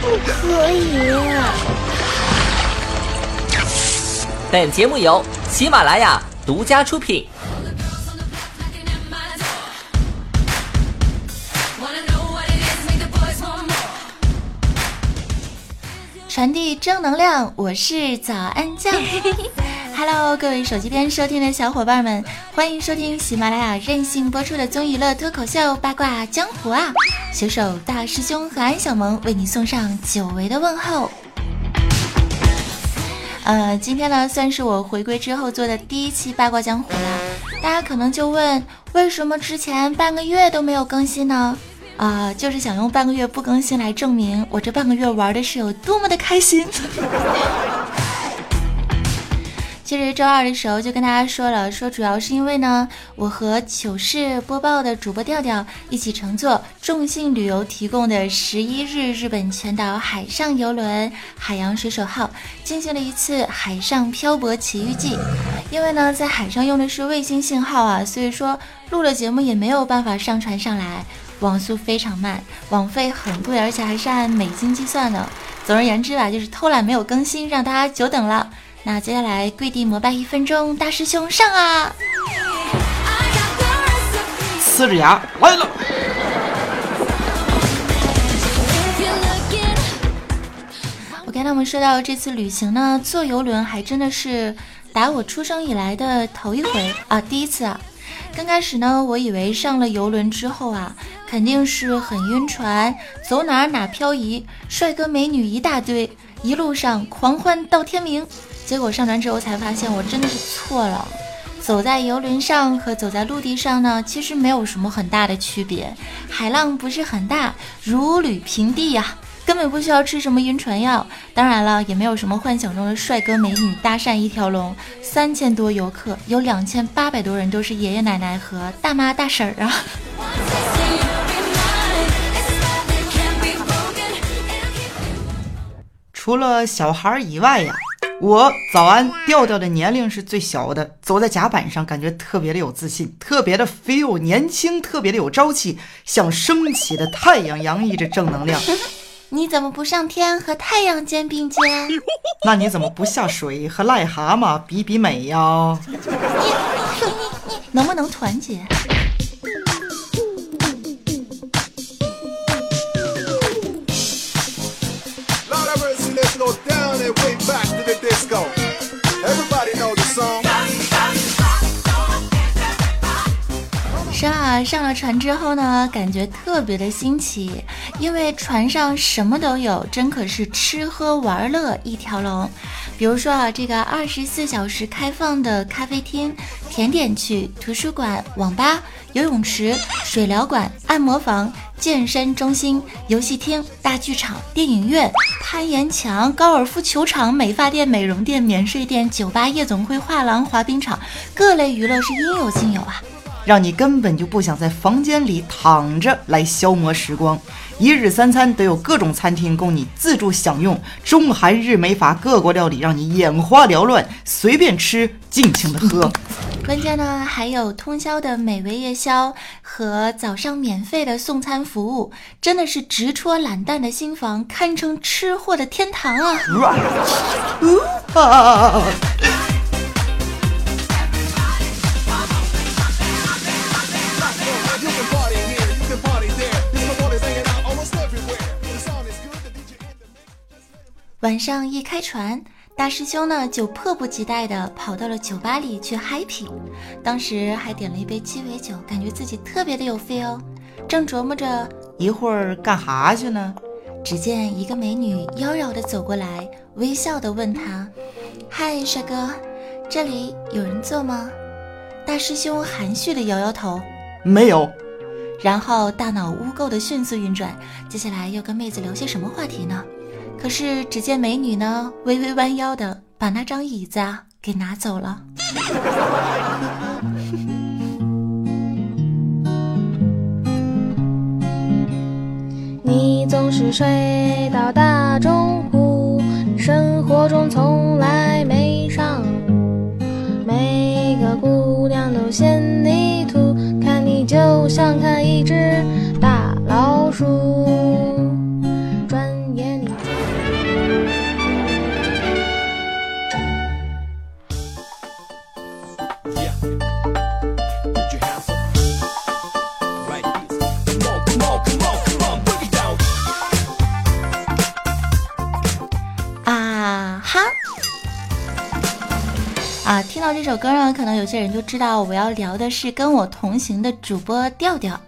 不可以。本节目由喜马拉雅独家出品。传递正能量，我是早安酱。Hello，各位手机边收听的小伙伴们，欢迎收听喜马拉雅任性播出的综艺乐脱口秀八卦江湖啊！携手大师兄和安小萌为你送上久违的问候。呃，今天呢算是我回归之后做的第一期八卦江湖了。大家可能就问，为什么之前半个月都没有更新呢？啊，就是想用半个月不更新来证明我这半个月玩的是有多么的开心。其实周二的时候就跟大家说了，说主要是因为呢，我和糗事播报的主播调调一起乘坐众信旅游提供的十一日日本全岛海上游轮“海洋水手号”进行了一次海上漂泊奇遇记。因为呢，在海上用的是卫星信号啊，所以说录了节目也没有办法上传上来。网速非常慢，网费很贵，而且还是按美金计算的。总而言之吧，就是偷懒没有更新，让大家久等了。那接下来跪地膜拜一分钟，大师兄上啊！呲着牙来了。我跟他们说到这次旅行呢，坐游轮还真的是打我出生以来的头一回啊，第一次啊。刚开始呢，我以为上了游轮之后啊。肯定是很晕船，走哪哪漂移，帅哥美女一大堆，一路上狂欢到天明。结果上船之后才发现，我真的是错了。走在游轮上和走在陆地上呢，其实没有什么很大的区别。海浪不是很大，如履平地呀，根本不需要吃什么晕船药。当然了，也没有什么幻想中的帅哥美女搭讪一条龙。三千多游客，有两千八百多人都是爷爷奶奶和大妈大婶儿啊。除了小孩以外呀，我早安调调的年龄是最小的，走在甲板上感觉特别的有自信，特别的 feel 年轻，特别的有朝气，像升起的太阳，洋溢着正能量。你怎么不上天和太阳肩并肩？那你怎么不下水和癞蛤蟆比比美呀？你你你能不能团结？Go everybody go the song，上了船之后呢，感觉特别的新奇，因为船上什么都有，真可是吃喝玩乐一条龙。比如说啊，这个二十四小时开放的咖啡厅、甜点区、图书馆、网吧、游泳池、水疗馆、按摩房、健身中心、游戏厅、大剧场、电影院、攀岩墙、高尔夫球场、美发店、美容店、免税店、酒吧、夜总会、画廊、滑冰场，各类娱乐是应有尽有啊。让你根本就不想在房间里躺着来消磨时光，一日三餐都有各种餐厅供你自助享用，中韩日美法各国料理让你眼花缭乱，随便吃，尽情的喝。关键呢，还有通宵的美味夜宵和早上免费的送餐服务，真的是直戳懒蛋的心房，堪称吃货的天堂啊！晚上一开船，大师兄呢就迫不及待地跑到了酒吧里去 happy，当时还点了一杯鸡尾酒，感觉自己特别的有 feel。正琢磨着一会儿干哈去呢，只见一个美女妖娆地走过来，微笑地问他：“嗨，帅哥，这里有人坐吗？”大师兄含蓄地摇摇头：“没有。”然后大脑污垢的迅速运转，接下来要跟妹子聊些什么话题呢？可是只见美女呢，微微弯腰的把那张椅子啊给拿走了。你总是睡到大中午，生活中从来没上路，每个姑娘都嫌你土，看你就像看一只大老鼠。首歌呢，可能有些人就知道我要聊的是跟我同行的主播调调。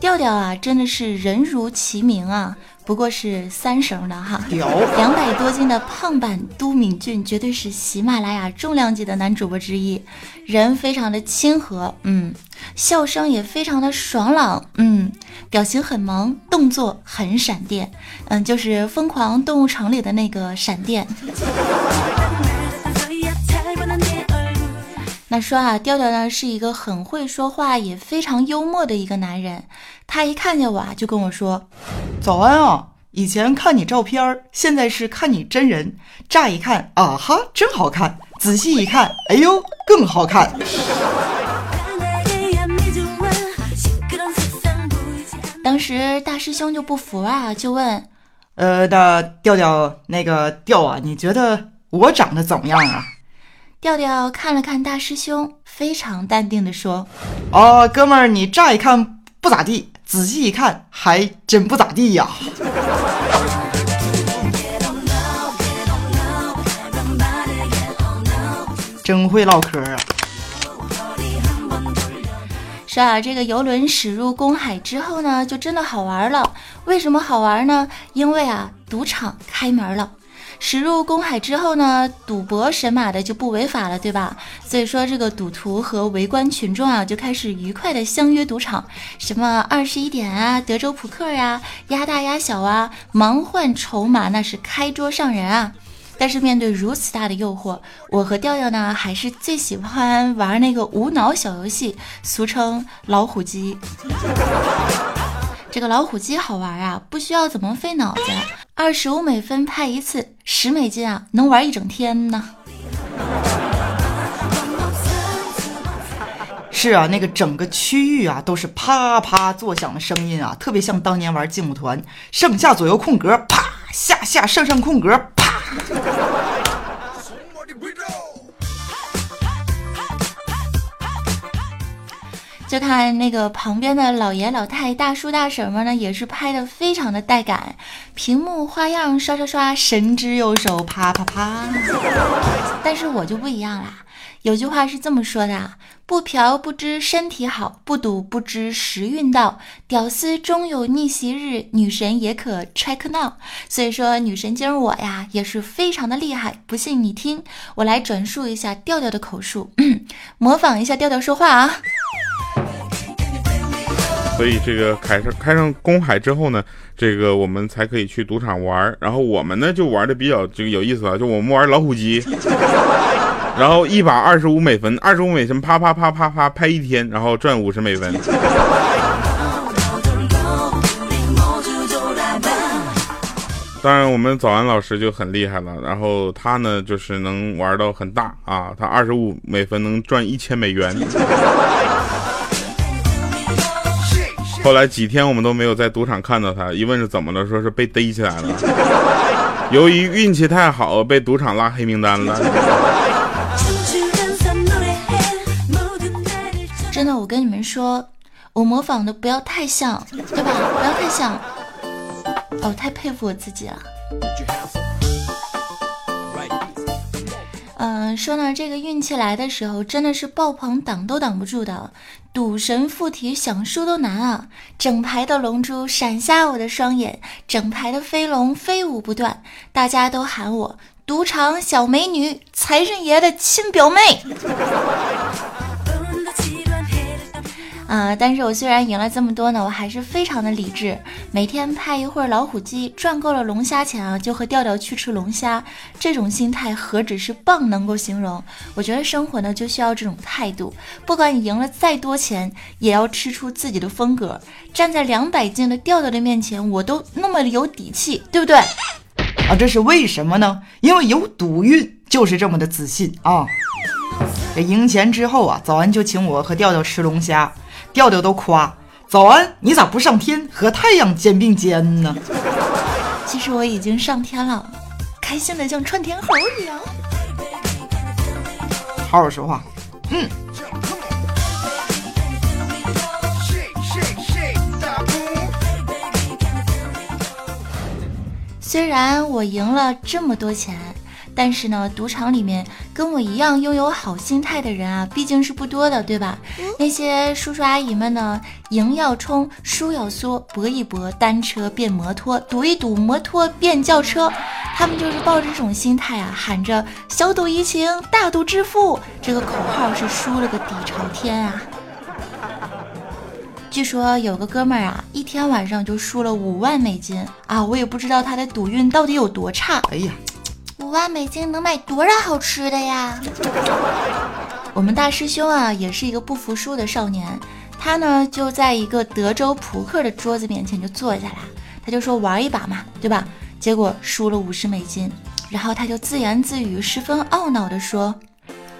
调调啊，真的是人如其名啊，不过是三声的哈。屌两百多斤的胖版都敏俊，绝对是喜马拉雅重量级的男主播之一。人非常的亲和，嗯，笑声也非常的爽朗，嗯，表情很萌，动作很闪电，嗯，就是《疯狂动物城》里的那个闪电。那说啊，调调呢是一个很会说话，也非常幽默的一个男人。他一看见我啊，就跟我说早安啊！以前看你照片，现在是看你真人。乍一看，啊哈，真好看；仔细一看，哎呦，更好看。当时大师兄就不服啊，就问呃，那调调，那个调啊，你觉得我长得怎么样啊？调调看了看大师兄，非常淡定地说啊，哥们儿，你乍一看不咋地，仔细一看还真不咋地呀。真会唠嗑啊！是啊，这个游轮驶入公海之后呢，就真的好玩了。为什么好玩呢？因为啊，赌场开门了。驶入公海之后呢，赌博神马的就不违法了，对吧？所以说，这个赌徒和围观群众啊，就开始愉快的相约赌场，什么二十一点啊，德州扑克呀，压大压小啊，忙换筹码，那是开桌上人啊。但是面对如此大的诱惑，我和调调呢，还是最喜欢玩那个无脑小游戏，俗称老虎机。这个老虎机好玩啊，不需要怎么费脑子，二十五美分拍一次，十美金啊，能玩一整天呢。是啊，那个整个区域啊都是啪啪作响的声音啊，特别像当年玩劲舞团，上下左右空格，啪，下下上上空格，啪。就看那个旁边的老爷老太、大叔大婶们呢，也是拍的非常的带感，屏幕花样刷刷刷，神之右手啪啪啪。但是我就不一样啦，有句话是这么说的：不嫖不知身体好，不赌不知时运到，屌丝终有逆袭日，女神也可 check now。所以说，女神今儿我呀也是非常的厉害，不信你听，我来转述一下调调的口述，模仿一下调调说话啊。所以这个开上开上公海之后呢，这个我们才可以去赌场玩然后我们呢就玩的比较这个有意思啊，就我们玩老虎机，然后一把二十五美分，二十五美分啪啪啪啪啪拍一天，然后赚五十美分。当然，我们早安老师就很厉害了，然后他呢就是能玩到很大啊，他二十五美分能赚一千美元。后来几天我们都没有在赌场看到他，一问是怎么了，说是被逮起来了。由于运气太好，被赌场拉黑名单了。真的，我跟你们说，我模仿的不要太像，对吧？不要太像。哦，太佩服我自己了。嗯，说呢，这个运气来的时候，真的是爆棚，挡都挡不住的。赌神附体，想输都难啊！整排的龙珠闪瞎我的双眼，整排的飞龙飞舞不断，大家都喊我赌场小美女，财神爷的亲表妹。啊！但是我虽然赢了这么多呢，我还是非常的理智。每天拍一会儿老虎机，赚够了龙虾钱啊，就和调调去吃龙虾。这种心态何止是棒能够形容？我觉得生活呢就需要这种态度。不管你赢了再多钱，也要吃出自己的风格。站在两百斤的调调的面前，我都那么有底气，对不对？啊，这是为什么呢？因为有赌运，就是这么的自信啊！这赢钱之后啊，早安就请我和调调吃龙虾。调调都夸早安，你咋不上天和太阳肩并肩呢？其实我已经上天了，开心的像窜天猴一样。好好说话，嗯。虽然我赢了这么多钱。但是呢，赌场里面跟我一样拥有好心态的人啊，毕竟是不多的，对吧？那些叔叔阿姨们呢，赢要冲，输要缩，搏一搏，单车变摩托，赌一赌，摩托变轿车。他们就是抱着这种心态啊，喊着“小赌怡情，大赌致富”这个口号，是输了个底朝天啊。据说有个哥们儿啊，一天晚上就输了五万美金啊，我也不知道他的赌运到底有多差。哎呀！五万美金能买多少好吃的呀？我们大师兄啊，也是一个不服输的少年。他呢，就在一个德州扑克的桌子面前就坐下来，他就说玩一把嘛，对吧？结果输了五十美金，然后他就自言自语，十分懊恼地说：“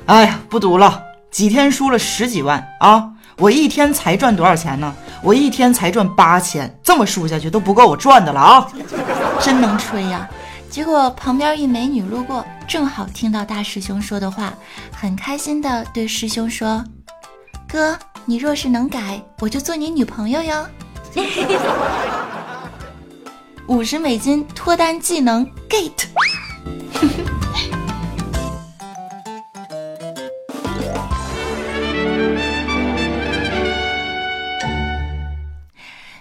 哎呀，不赌了，几天输了十几万啊！我一天才赚多少钱呢？我一天才赚八千，这么输下去都不够我赚的了啊！真能吹呀！”结果旁边一美女路过，正好听到大师兄说的话，很开心的对师兄说：“哥，你若是能改，我就做你女朋友哟。”五十美金脱单技能 get。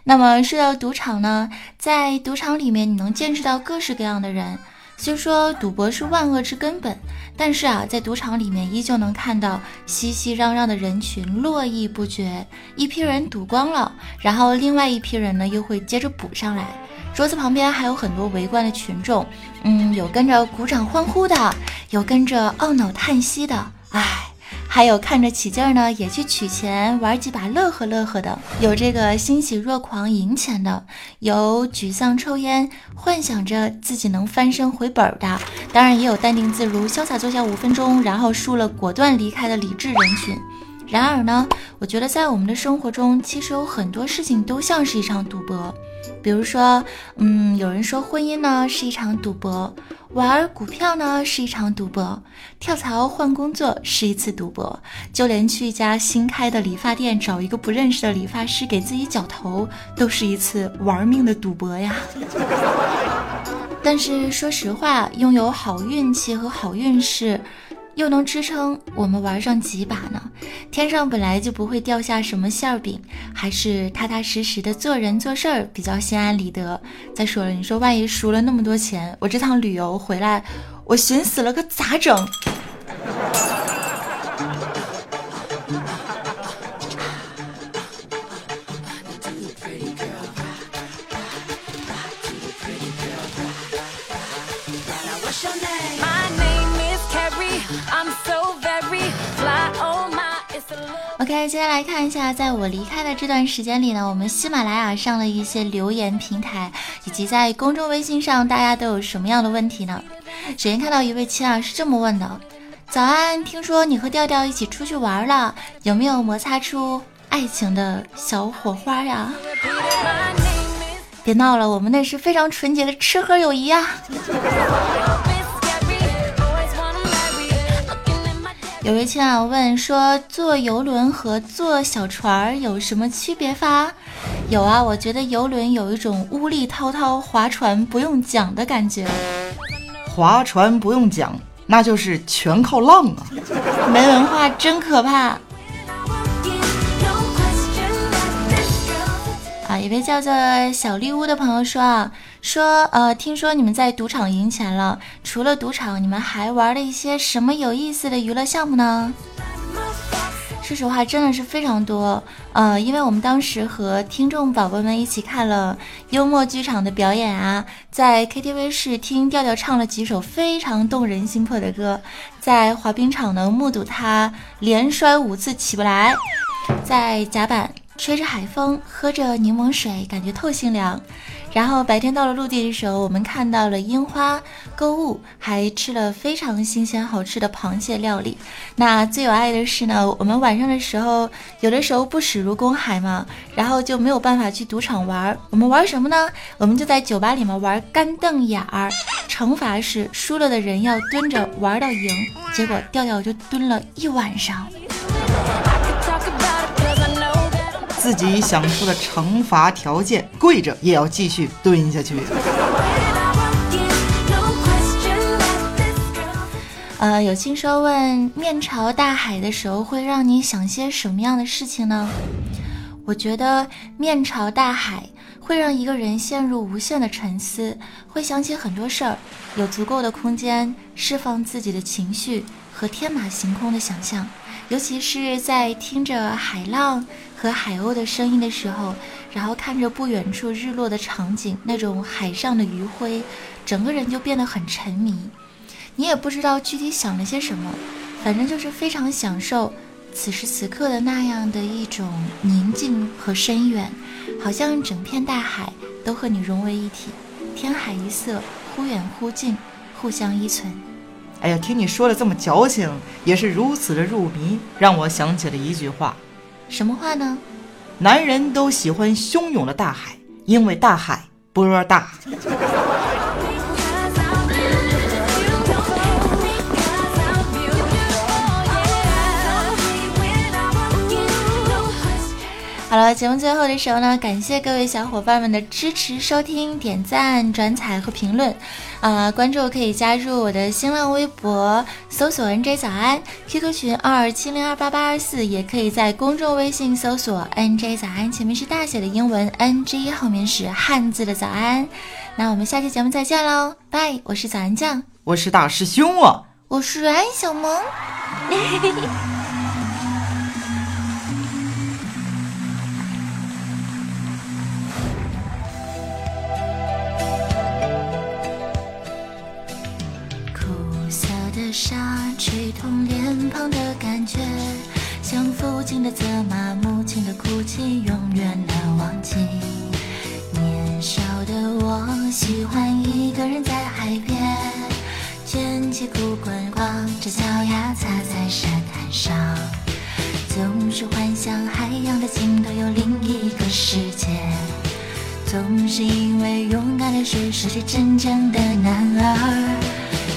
那么说到赌场呢，在赌场里面你能见识到各式各样的人。虽说赌博是万恶之根本，但是啊，在赌场里面依旧能看到熙熙攘攘的人群络绎不绝。一批人赌光了，然后另外一批人呢又会接着补上来。桌子旁边还有很多围观的群众，嗯，有跟着鼓掌欢呼的，有跟着懊恼叹息的，唉。还有看着起劲儿呢，也去取钱玩几把乐呵乐呵的；有这个欣喜若狂赢钱的；有沮丧抽烟，幻想着自己能翻身回本的；当然也有淡定自如、潇洒坐下五分钟，然后输了果断离开的理智人群。然而呢，我觉得在我们的生活中，其实有很多事情都像是一场赌博。比如说，嗯，有人说婚姻呢是一场赌博，玩股票呢是一场赌博，跳槽换工作是一次赌博，就连去一家新开的理发店找一个不认识的理发师给自己绞头，都是一次玩命的赌博呀。但是说实话，拥有好运气和好运势。又能支撑我们玩上几把呢？天上本来就不会掉下什么馅儿饼，还是踏踏实实的做人做事儿比较心安理得。再说了，你说万一输了那么多钱，我这趟旅游回来，我寻死了，可咋整？OK，接下来看一下，在我离开的这段时间里呢，我们喜马拉雅上的一些留言平台，以及在公众微信上，大家都有什么样的问题呢？首先看到一位亲啊，是这么问的：早安，听说你和调调一起出去玩了，有没有摩擦出爱情的小火花呀？别闹了，我们那是非常纯洁的吃喝友谊啊。有位亲啊问说：“坐游轮和坐小船有什么区别法？”有啊，我觉得游轮有一种乌力滔滔，划船不用桨的感觉。划船不用桨，那就是全靠浪啊！没文化真可怕。一位叫做小绿屋的朋友说啊。说，呃，听说你们在赌场赢钱了。除了赌场，你们还玩了一些什么有意思的娱乐项目呢？说实话，真的是非常多。呃，因为我们当时和听众宝宝们一起看了幽默剧场的表演啊，在 KTV 室听调调唱了几首非常动人心魄的歌，在滑冰场呢目睹他连摔五次起不来，在甲板。吹着海风，喝着柠檬水，感觉透心凉。然后白天到了陆地的时候，我们看到了樱花，购物，还吃了非常新鲜好吃的螃蟹料理。那最有爱的是呢，我们晚上的时候，有的时候不驶入公海嘛，然后就没有办法去赌场玩儿。我们玩什么呢？我们就在酒吧里面玩干瞪眼儿，惩罚是输了的人要蹲着玩到赢。结果调调就蹲了一晚上。自己想出的惩罚条件，跪着也要继续蹲下去。呃，有听说问面朝大海的时候会让你想些什么样的事情呢？我觉得面朝大海会让一个人陷入无限的沉思，会想起很多事儿，有足够的空间释放自己的情绪和天马行空的想象，尤其是在听着海浪。和海鸥的声音的时候，然后看着不远处日落的场景，那种海上的余晖，整个人就变得很沉迷。你也不知道具体想了些什么，反正就是非常享受此时此刻的那样的一种宁静和深远，好像整片大海都和你融为一体，天海一色，忽远忽近，互相依存。哎呀，听你说的这么矫情，也是如此的入迷，让我想起了一句话。什么话呢？男人都喜欢汹涌的大海，因为大海波大。好了，节目最后的时候呢，感谢各位小伙伴们的支持、收听、点赞、转采和评论。啊，关注可以加入我的新浪微博，搜索 “nj 早安 ”，QQ 群二七零二八八二四，也可以在公众微信搜索 “nj 早安”，前面是大写的英文 “nj”，后面是汉字的“早安”。那我们下期节目再见喽，拜！我是早安酱，我是大师兄啊，我是安小萌。沙吹痛脸庞的感觉，像父亲的责骂，母亲的哭泣，永远难忘记。年少的我喜欢一个人在海边，捡起裤管，光着脚丫踩在沙滩上，总是幻想海洋的尽头有另一个世界，总是因为勇敢的水失去真正的男儿。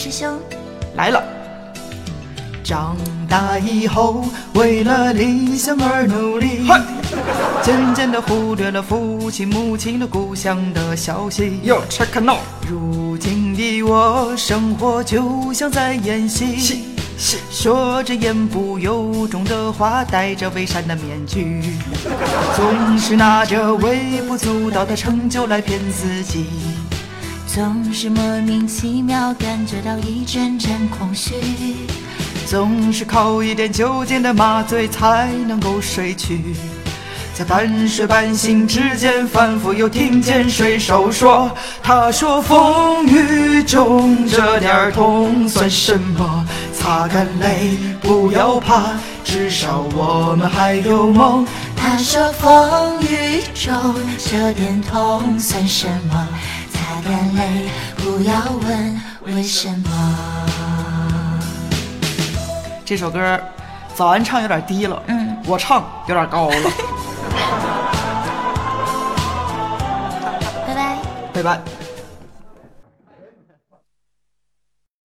大师兄来了。长大以后，为了理想而努力，渐渐的忽略了父亲母亲的故乡的消息。哟，Check now 如今的我，生活就像在演戏，说着言不由衷的话，戴着伪善的面具，总是拿着微不足道的成就来骗自己。总是莫名其妙感觉到一阵阵空虚，总是靠一点酒精的麻醉才能够睡去，在半睡半醒之间，反复又听见水手说：“他说风雨中这点痛算什么？擦干泪，不要怕，至少我们还有梦。”他说风雨中这点痛算什么？眼泪，不要问为什么。这首歌，早安唱有点低了，嗯，我唱有点高了。拜拜，拜拜。